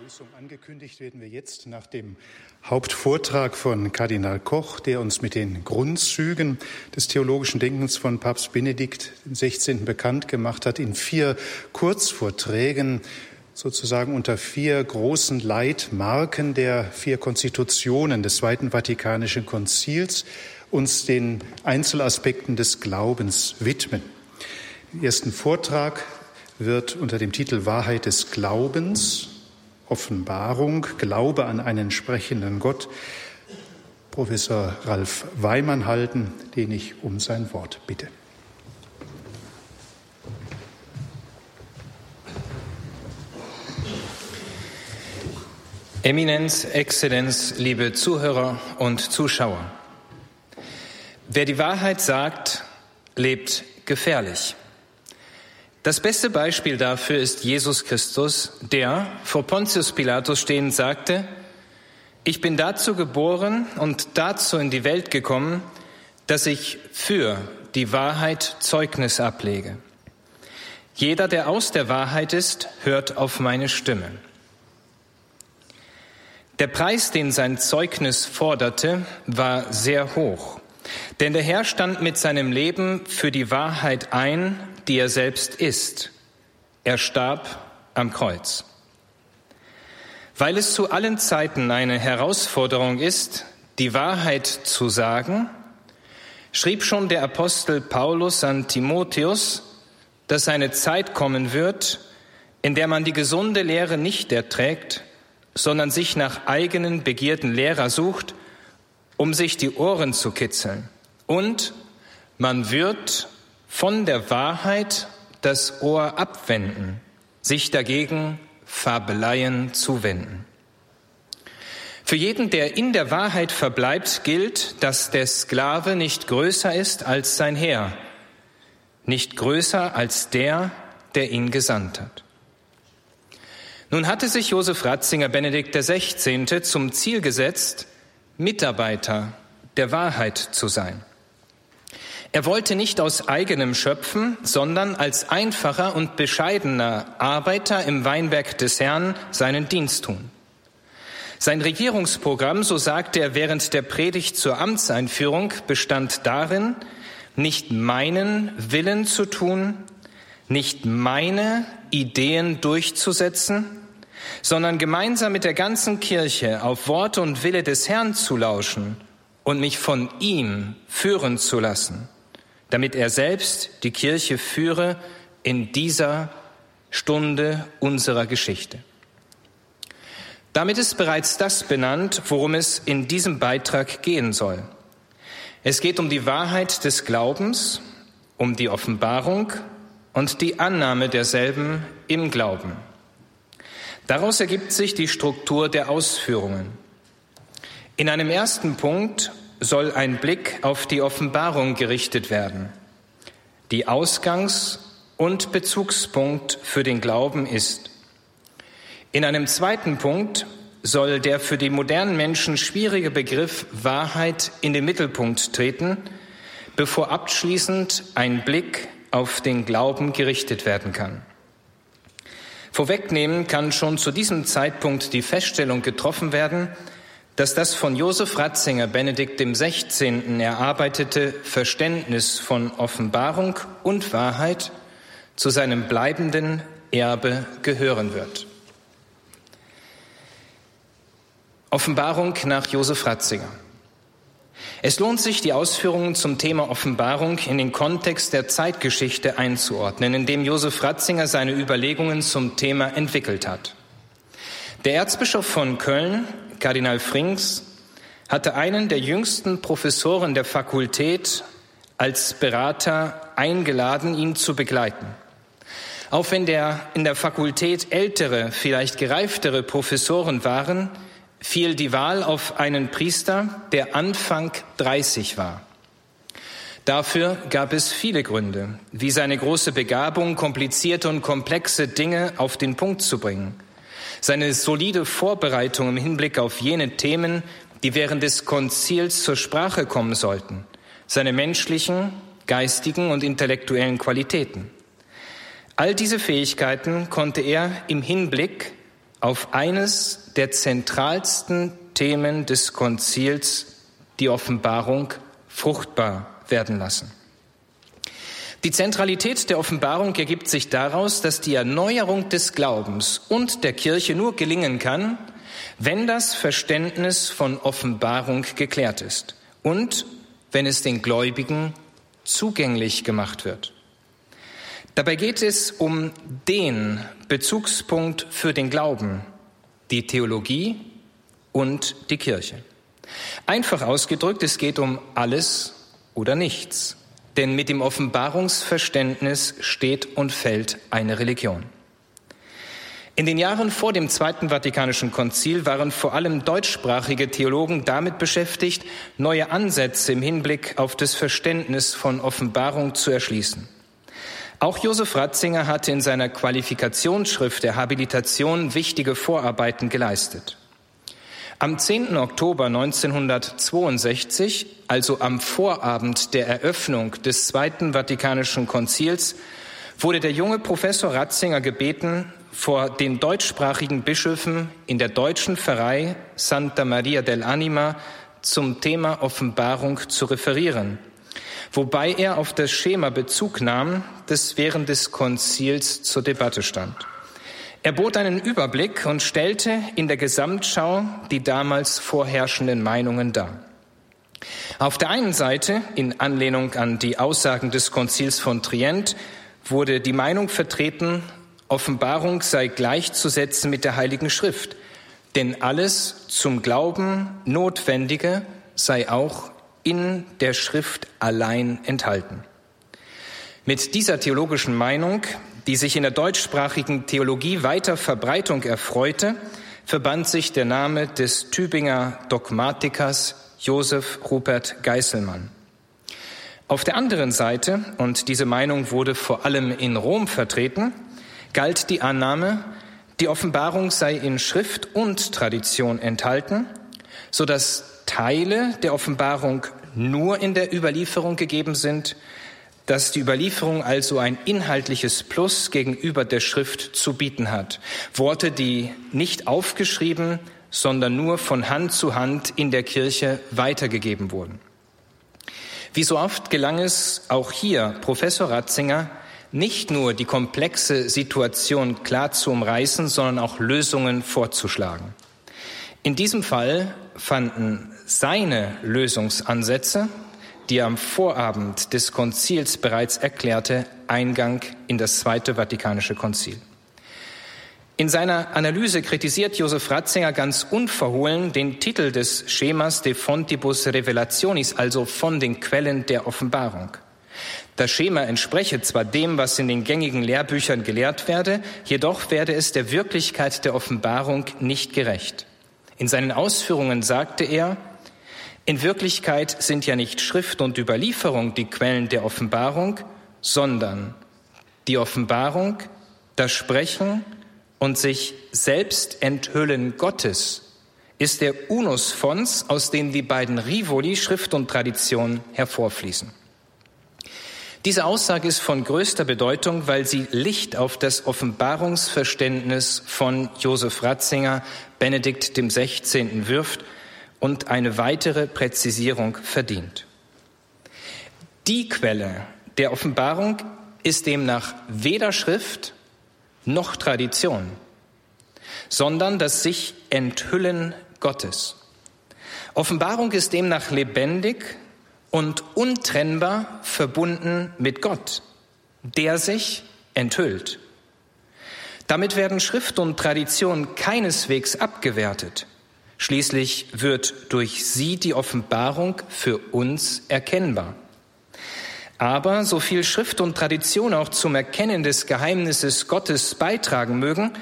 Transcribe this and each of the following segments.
Begrüßung angekündigt werden wir jetzt nach dem Hauptvortrag von Kardinal Koch, der uns mit den Grundzügen des theologischen Denkens von Papst Benedikt XVI. bekannt gemacht hat, in vier Kurzvorträgen sozusagen unter vier großen Leitmarken der vier Konstitutionen des Zweiten Vatikanischen Konzils uns den Einzelaspekten des Glaubens widmen. Im ersten Vortrag wird unter dem Titel Wahrheit des Glaubens Offenbarung, Glaube an einen sprechenden Gott, Professor Ralf Weimann halten, den ich um sein Wort bitte. Eminenz, Exzellenz, liebe Zuhörer und Zuschauer. Wer die Wahrheit sagt, lebt gefährlich. Das beste Beispiel dafür ist Jesus Christus, der vor Pontius Pilatus stehend sagte, ich bin dazu geboren und dazu in die Welt gekommen, dass ich für die Wahrheit Zeugnis ablege. Jeder, der aus der Wahrheit ist, hört auf meine Stimme. Der Preis, den sein Zeugnis forderte, war sehr hoch. Denn der Herr stand mit seinem Leben für die Wahrheit ein, die er selbst ist. Er starb am Kreuz. Weil es zu allen Zeiten eine Herausforderung ist, die Wahrheit zu sagen, schrieb schon der Apostel Paulus an Timotheus, dass eine Zeit kommen wird, in der man die gesunde Lehre nicht erträgt, sondern sich nach eigenen Begierden Lehrer sucht, um sich die Ohren zu kitzeln. Und man wird von der Wahrheit das Ohr abwenden, sich dagegen Fabeleien zuwenden. Für jeden, der in der Wahrheit verbleibt, gilt, dass der Sklave nicht größer ist als sein Herr, nicht größer als der, der ihn gesandt hat. Nun hatte sich Josef Ratzinger Benedikt XVI. zum Ziel gesetzt, Mitarbeiter der Wahrheit zu sein. Er wollte nicht aus eigenem schöpfen, sondern als einfacher und bescheidener Arbeiter im Weinberg des Herrn seinen Dienst tun. Sein Regierungsprogramm, so sagte er während der Predigt zur Amtseinführung, bestand darin, nicht meinen Willen zu tun, nicht meine Ideen durchzusetzen, sondern gemeinsam mit der ganzen Kirche auf Worte und Wille des Herrn zu lauschen und mich von ihm führen zu lassen damit er selbst die Kirche führe in dieser Stunde unserer Geschichte. Damit ist bereits das benannt, worum es in diesem Beitrag gehen soll. Es geht um die Wahrheit des Glaubens, um die Offenbarung und die Annahme derselben im Glauben. Daraus ergibt sich die Struktur der Ausführungen. In einem ersten Punkt soll ein Blick auf die Offenbarung gerichtet werden, die Ausgangs- und Bezugspunkt für den Glauben ist. In einem zweiten Punkt soll der für die modernen Menschen schwierige Begriff Wahrheit in den Mittelpunkt treten, bevor abschließend ein Blick auf den Glauben gerichtet werden kann. Vorwegnehmen kann schon zu diesem Zeitpunkt die Feststellung getroffen werden, dass das von Josef Ratzinger Benedikt XVI. erarbeitete Verständnis von Offenbarung und Wahrheit zu seinem bleibenden Erbe gehören wird. Offenbarung nach Josef Ratzinger. Es lohnt sich, die Ausführungen zum Thema Offenbarung in den Kontext der Zeitgeschichte einzuordnen, in dem Josef Ratzinger seine Überlegungen zum Thema entwickelt hat. Der Erzbischof von Köln Kardinal Frings, hatte einen der jüngsten Professoren der Fakultät als Berater eingeladen, ihn zu begleiten. Auch wenn der in der Fakultät ältere, vielleicht gereiftere Professoren waren, fiel die Wahl auf einen Priester, der Anfang 30 war. Dafür gab es viele Gründe, wie seine große Begabung, komplizierte und komplexe Dinge auf den Punkt zu bringen seine solide Vorbereitung im Hinblick auf jene Themen, die während des Konzils zur Sprache kommen sollten, seine menschlichen, geistigen und intellektuellen Qualitäten. All diese Fähigkeiten konnte er im Hinblick auf eines der zentralsten Themen des Konzils, die Offenbarung, fruchtbar werden lassen. Die Zentralität der Offenbarung ergibt sich daraus, dass die Erneuerung des Glaubens und der Kirche nur gelingen kann, wenn das Verständnis von Offenbarung geklärt ist und wenn es den Gläubigen zugänglich gemacht wird. Dabei geht es um den Bezugspunkt für den Glauben, die Theologie und die Kirche. Einfach ausgedrückt, es geht um alles oder nichts. Denn mit dem Offenbarungsverständnis steht und fällt eine Religion. In den Jahren vor dem Zweiten Vatikanischen Konzil waren vor allem deutschsprachige Theologen damit beschäftigt, neue Ansätze im Hinblick auf das Verständnis von Offenbarung zu erschließen. Auch Josef Ratzinger hatte in seiner Qualifikationsschrift der Habilitation wichtige Vorarbeiten geleistet. Am 10. Oktober 1962, also am Vorabend der Eröffnung des Zweiten Vatikanischen Konzils, wurde der junge Professor Ratzinger gebeten, vor den deutschsprachigen Bischöfen in der deutschen Pfarrei Santa Maria dell'Anima zum Thema Offenbarung zu referieren, wobei er auf das Schema Bezug nahm, das während des Konzils zur Debatte stand. Er bot einen Überblick und stellte in der Gesamtschau die damals vorherrschenden Meinungen dar. Auf der einen Seite, in Anlehnung an die Aussagen des Konzils von Trient, wurde die Meinung vertreten, Offenbarung sei gleichzusetzen mit der Heiligen Schrift, denn alles zum Glauben Notwendige sei auch in der Schrift allein enthalten. Mit dieser theologischen Meinung die sich in der deutschsprachigen Theologie weiter Verbreitung erfreute, verband sich der Name des Tübinger Dogmatikers Josef Rupert Geißelmann. Auf der anderen Seite, und diese Meinung wurde vor allem in Rom vertreten, galt die Annahme, die Offenbarung sei in Schrift und Tradition enthalten, so dass Teile der Offenbarung nur in der Überlieferung gegeben sind, dass die Überlieferung also ein inhaltliches Plus gegenüber der Schrift zu bieten hat. Worte, die nicht aufgeschrieben, sondern nur von Hand zu Hand in der Kirche weitergegeben wurden. Wie so oft gelang es auch hier Professor Ratzinger, nicht nur die komplexe Situation klar zu umreißen, sondern auch Lösungen vorzuschlagen. In diesem Fall fanden seine Lösungsansätze die am Vorabend des Konzils bereits erklärte, Eingang in das Zweite Vatikanische Konzil. In seiner Analyse kritisiert Josef Ratzinger ganz unverhohlen den Titel des Schemas De Fontibus Revelationis, also von den Quellen der Offenbarung. Das Schema entspreche zwar dem, was in den gängigen Lehrbüchern gelehrt werde, jedoch werde es der Wirklichkeit der Offenbarung nicht gerecht. In seinen Ausführungen sagte er, in Wirklichkeit sind ja nicht Schrift und Überlieferung die Quellen der Offenbarung, sondern die Offenbarung, das Sprechen und sich selbst enthüllen Gottes ist der Unus fons, aus dem die beiden Rivoli Schrift und Tradition hervorfließen. Diese Aussage ist von größter Bedeutung, weil sie Licht auf das Offenbarungsverständnis von Josef Ratzinger, Benedikt dem 16. wirft und eine weitere Präzisierung verdient. Die Quelle der Offenbarung ist demnach weder Schrift noch Tradition, sondern das sich Enthüllen Gottes. Offenbarung ist demnach lebendig und untrennbar verbunden mit Gott, der sich enthüllt. Damit werden Schrift und Tradition keineswegs abgewertet. Schließlich wird durch sie die Offenbarung für uns erkennbar. Aber so viel Schrift und Tradition auch zum Erkennen des Geheimnisses Gottes beitragen mögen,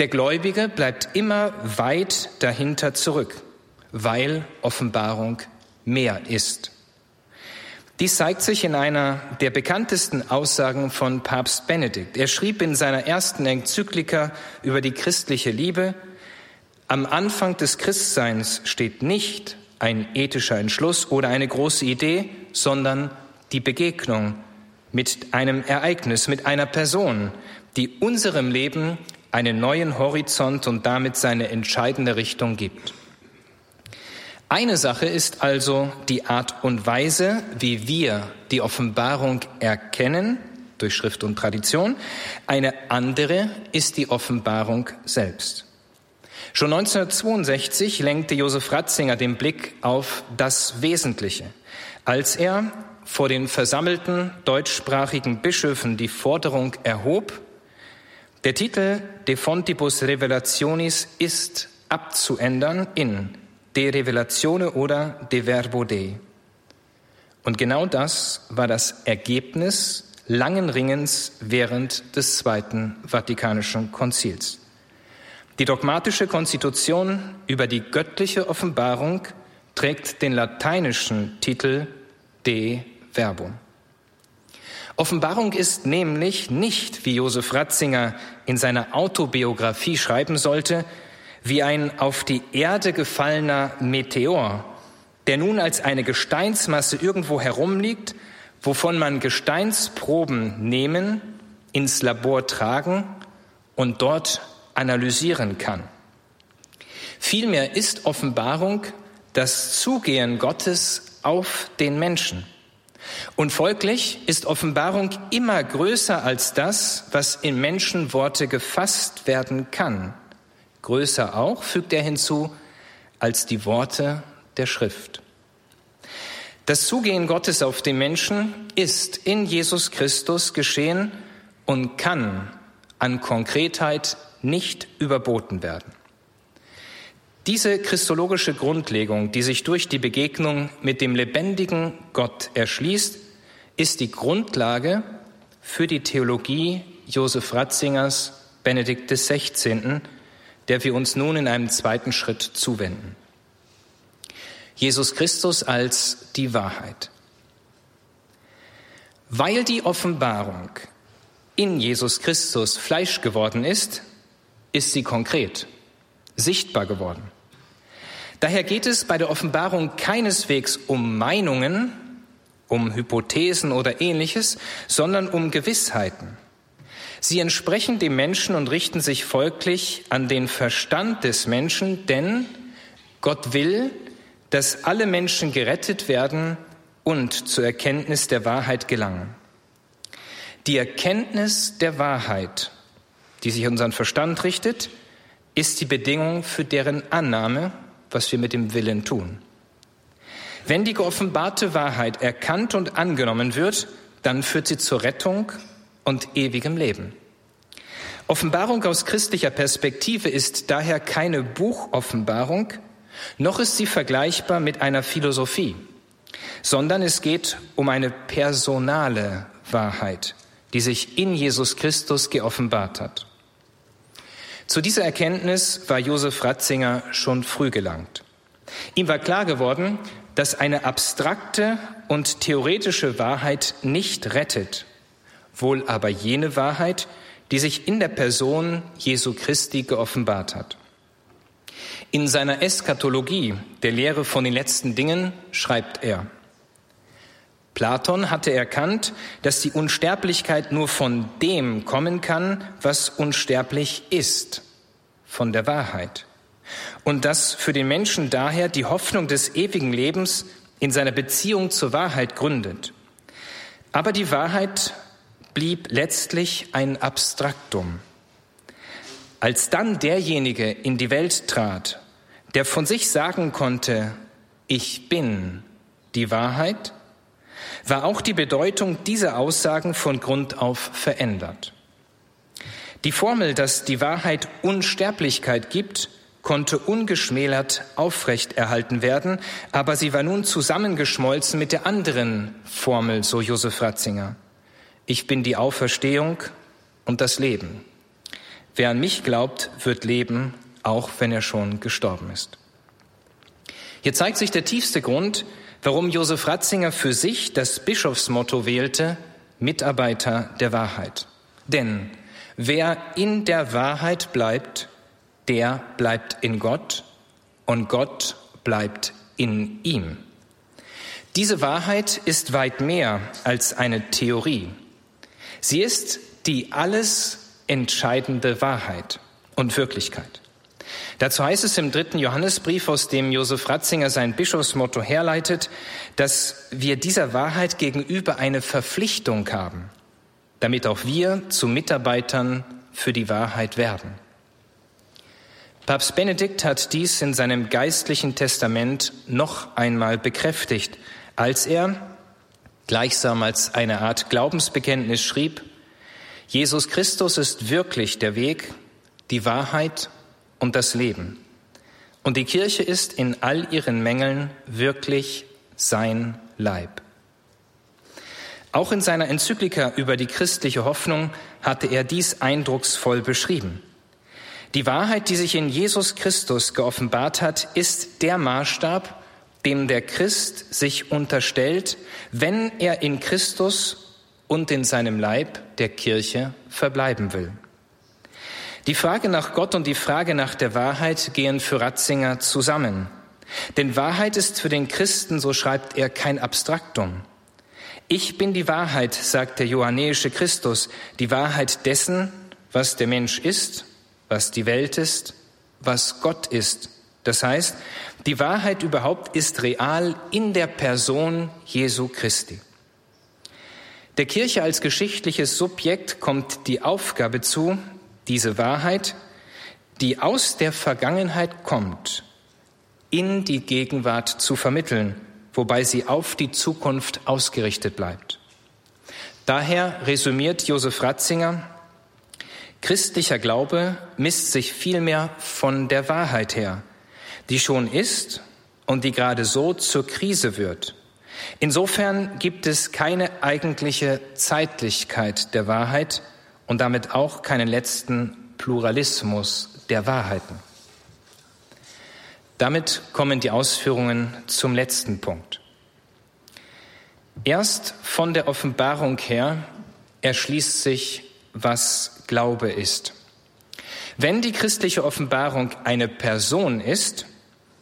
der Gläubige bleibt immer weit dahinter zurück, weil Offenbarung mehr ist. Dies zeigt sich in einer der bekanntesten Aussagen von Papst Benedikt. Er schrieb in seiner ersten Enzyklika über die christliche Liebe, am Anfang des Christseins steht nicht ein ethischer Entschluss oder eine große Idee, sondern die Begegnung mit einem Ereignis, mit einer Person, die unserem Leben einen neuen Horizont und damit seine entscheidende Richtung gibt. Eine Sache ist also die Art und Weise, wie wir die Offenbarung erkennen durch Schrift und Tradition. Eine andere ist die Offenbarung selbst. Schon 1962 lenkte Josef Ratzinger den Blick auf das Wesentliche, als er vor den versammelten deutschsprachigen Bischöfen die Forderung erhob, der Titel De Fontibus Revelationis ist abzuändern in De Revelatione oder De Verbo Dei. Und genau das war das Ergebnis langen Ringens während des Zweiten Vatikanischen Konzils. Die dogmatische Konstitution über die göttliche Offenbarung trägt den lateinischen Titel De Verbum. Offenbarung ist nämlich nicht, wie Josef Ratzinger in seiner Autobiografie schreiben sollte, wie ein auf die Erde gefallener Meteor, der nun als eine Gesteinsmasse irgendwo herumliegt, wovon man Gesteinsproben nehmen, ins Labor tragen und dort analysieren kann. Vielmehr ist Offenbarung das Zugehen Gottes auf den Menschen. Und folglich ist Offenbarung immer größer als das, was in Menschenworte gefasst werden kann größer auch, fügt er hinzu, als die Worte der Schrift. Das Zugehen Gottes auf den Menschen ist in Jesus Christus geschehen und kann an Konkretheit nicht überboten werden. Diese christologische Grundlegung, die sich durch die Begegnung mit dem lebendigen Gott erschließt, ist die Grundlage für die Theologie Josef Ratzingers Benedikt XVI., der wir uns nun in einem zweiten Schritt zuwenden. Jesus Christus als die Wahrheit. Weil die Offenbarung in Jesus Christus Fleisch geworden ist, ist sie konkret, sichtbar geworden. Daher geht es bei der Offenbarung keineswegs um Meinungen, um Hypothesen oder ähnliches, sondern um Gewissheiten. Sie entsprechen dem Menschen und richten sich folglich an den Verstand des Menschen, denn Gott will, dass alle Menschen gerettet werden und zur Erkenntnis der Wahrheit gelangen. Die Erkenntnis der Wahrheit, die sich unseren Verstand richtet, ist die Bedingung für deren Annahme, was wir mit dem Willen tun. Wenn die geoffenbarte Wahrheit erkannt und angenommen wird, dann führt sie zur Rettung und ewigem Leben. Offenbarung aus christlicher Perspektive ist daher keine Buchoffenbarung, noch ist sie vergleichbar mit einer Philosophie, sondern es geht um eine personale Wahrheit, die sich in Jesus Christus geoffenbart hat. Zu dieser Erkenntnis war Josef Ratzinger schon früh gelangt. Ihm war klar geworden, dass eine abstrakte und theoretische Wahrheit nicht rettet, wohl aber jene Wahrheit, die sich in der Person Jesu Christi geoffenbart hat. In seiner Eschatologie, der Lehre von den letzten Dingen, schreibt er, Platon hatte erkannt, dass die Unsterblichkeit nur von dem kommen kann, was unsterblich ist, von der Wahrheit. Und dass für den Menschen daher die Hoffnung des ewigen Lebens in seiner Beziehung zur Wahrheit gründet. Aber die Wahrheit blieb letztlich ein Abstraktum. Als dann derjenige in die Welt trat, der von sich sagen konnte, ich bin die Wahrheit, war auch die Bedeutung dieser Aussagen von Grund auf verändert. Die Formel, dass die Wahrheit Unsterblichkeit gibt, konnte ungeschmälert aufrechterhalten werden, aber sie war nun zusammengeschmolzen mit der anderen Formel, so Josef Ratzinger. Ich bin die Auferstehung und das Leben. Wer an mich glaubt, wird leben, auch wenn er schon gestorben ist. Hier zeigt sich der tiefste Grund, warum Josef Ratzinger für sich das Bischofsmotto wählte, Mitarbeiter der Wahrheit. Denn wer in der Wahrheit bleibt, der bleibt in Gott und Gott bleibt in ihm. Diese Wahrheit ist weit mehr als eine Theorie. Sie ist die alles entscheidende Wahrheit und Wirklichkeit. Dazu heißt es im dritten Johannesbrief, aus dem Josef Ratzinger sein Bischofsmotto herleitet, dass wir dieser Wahrheit gegenüber eine Verpflichtung haben, damit auch wir zu Mitarbeitern für die Wahrheit werden. Papst Benedikt hat dies in seinem geistlichen Testament noch einmal bekräftigt, als er, gleichsam als eine Art Glaubensbekenntnis schrieb, Jesus Christus ist wirklich der Weg, die Wahrheit und das Leben. Und die Kirche ist in all ihren Mängeln wirklich sein Leib. Auch in seiner Enzyklika über die christliche Hoffnung hatte er dies eindrucksvoll beschrieben. Die Wahrheit, die sich in Jesus Christus geoffenbart hat, ist der Maßstab, dem der Christ sich unterstellt, wenn er in Christus und in seinem Leib der Kirche verbleiben will. Die Frage nach Gott und die Frage nach der Wahrheit gehen für Ratzinger zusammen. Denn Wahrheit ist für den Christen, so schreibt er, kein Abstraktum. Ich bin die Wahrheit, sagt der johannäische Christus, die Wahrheit dessen, was der Mensch ist was die Welt ist, was Gott ist. Das heißt, die Wahrheit überhaupt ist real in der Person Jesu Christi. Der Kirche als geschichtliches Subjekt kommt die Aufgabe zu, diese Wahrheit, die aus der Vergangenheit kommt, in die Gegenwart zu vermitteln, wobei sie auf die Zukunft ausgerichtet bleibt. Daher resümiert Josef Ratzinger, Christlicher Glaube misst sich vielmehr von der Wahrheit her, die schon ist und die gerade so zur Krise wird. Insofern gibt es keine eigentliche Zeitlichkeit der Wahrheit und damit auch keinen letzten Pluralismus der Wahrheiten. Damit kommen die Ausführungen zum letzten Punkt. Erst von der Offenbarung her erschließt sich, was Glaube ist. Wenn die christliche Offenbarung eine Person ist,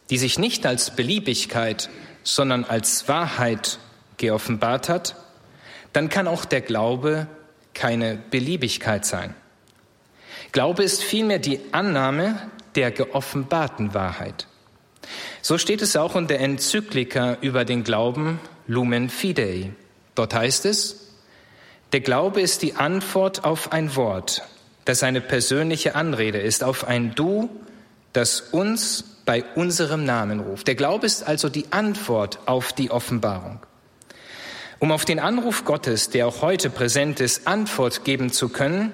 die sich nicht als Beliebigkeit, sondern als Wahrheit geoffenbart hat, dann kann auch der Glaube keine Beliebigkeit sein. Glaube ist vielmehr die Annahme der geoffenbarten Wahrheit. So steht es auch in der Enzyklika über den Glauben Lumen Fidei. Dort heißt es, der Glaube ist die Antwort auf ein Wort, das eine persönliche Anrede ist, auf ein Du, das uns bei unserem Namen ruft. Der Glaube ist also die Antwort auf die Offenbarung. Um auf den Anruf Gottes, der auch heute präsent ist, Antwort geben zu können,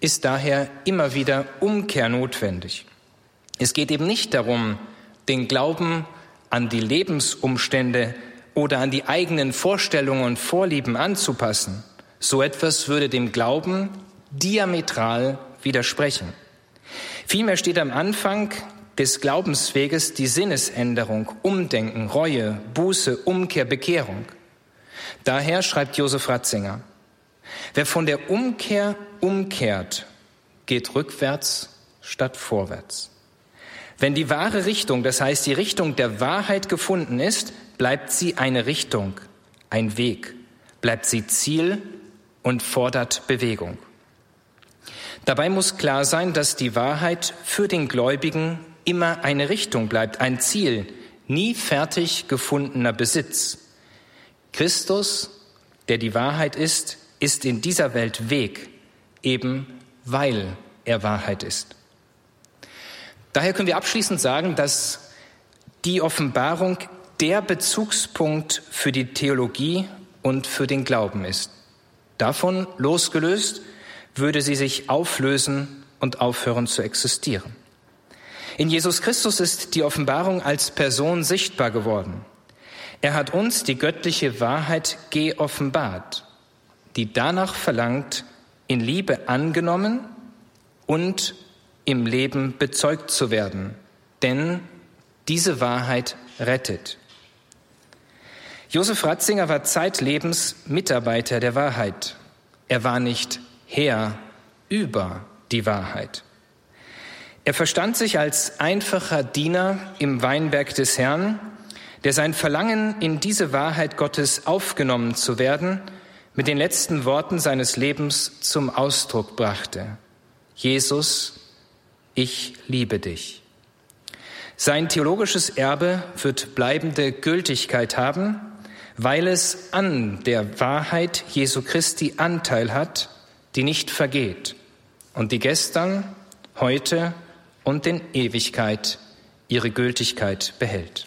ist daher immer wieder Umkehr notwendig. Es geht eben nicht darum, den Glauben an die Lebensumstände oder an die eigenen Vorstellungen und Vorlieben anzupassen, so etwas würde dem Glauben diametral widersprechen. Vielmehr steht am Anfang des Glaubensweges die Sinnesänderung, Umdenken, Reue, Buße, Umkehr, Bekehrung. Daher schreibt Josef Ratzinger, wer von der Umkehr umkehrt, geht rückwärts statt vorwärts. Wenn die wahre Richtung, das heißt die Richtung der Wahrheit gefunden ist, bleibt sie eine Richtung, ein Weg, bleibt sie Ziel und fordert Bewegung. Dabei muss klar sein, dass die Wahrheit für den Gläubigen immer eine Richtung bleibt, ein Ziel, nie fertig gefundener Besitz. Christus, der die Wahrheit ist, ist in dieser Welt Weg, eben weil er Wahrheit ist. Daher können wir abschließend sagen, dass die Offenbarung der Bezugspunkt für die Theologie und für den Glauben ist. Davon losgelöst würde sie sich auflösen und aufhören zu existieren. In Jesus Christus ist die Offenbarung als Person sichtbar geworden. Er hat uns die göttliche Wahrheit geoffenbart, die danach verlangt, in Liebe angenommen und im Leben bezeugt zu werden. Denn diese Wahrheit rettet. Josef Ratzinger war zeitlebens Mitarbeiter der Wahrheit. Er war nicht Herr über die Wahrheit. Er verstand sich als einfacher Diener im Weinberg des Herrn, der sein Verlangen, in diese Wahrheit Gottes aufgenommen zu werden, mit den letzten Worten seines Lebens zum Ausdruck brachte. Jesus, ich liebe dich. Sein theologisches Erbe wird bleibende Gültigkeit haben, weil es an der Wahrheit Jesu Christi Anteil hat, die nicht vergeht und die gestern, heute und in Ewigkeit ihre Gültigkeit behält.